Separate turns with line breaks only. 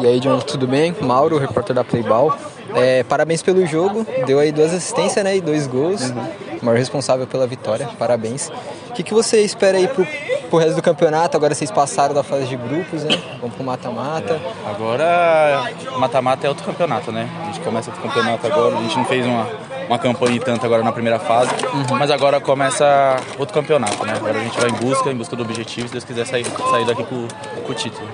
E aí, John, tudo bem? Mauro, repórter da Playball. É, parabéns pelo jogo, deu aí duas assistências né, e dois gols. Uhum. O maior responsável pela vitória, parabéns. O que, que você espera aí pro, pro resto do campeonato? Agora vocês passaram da fase de grupos, né? Vamos pro mata-mata.
É, agora, mata-mata é outro campeonato, né? A gente começa outro campeonato agora, a gente não fez uma, uma campanha tanto agora na primeira fase, uhum. mas agora começa outro campeonato, né? Agora a gente vai em busca, em busca do objetivo, se Deus quiser sair, sair daqui com, com o título.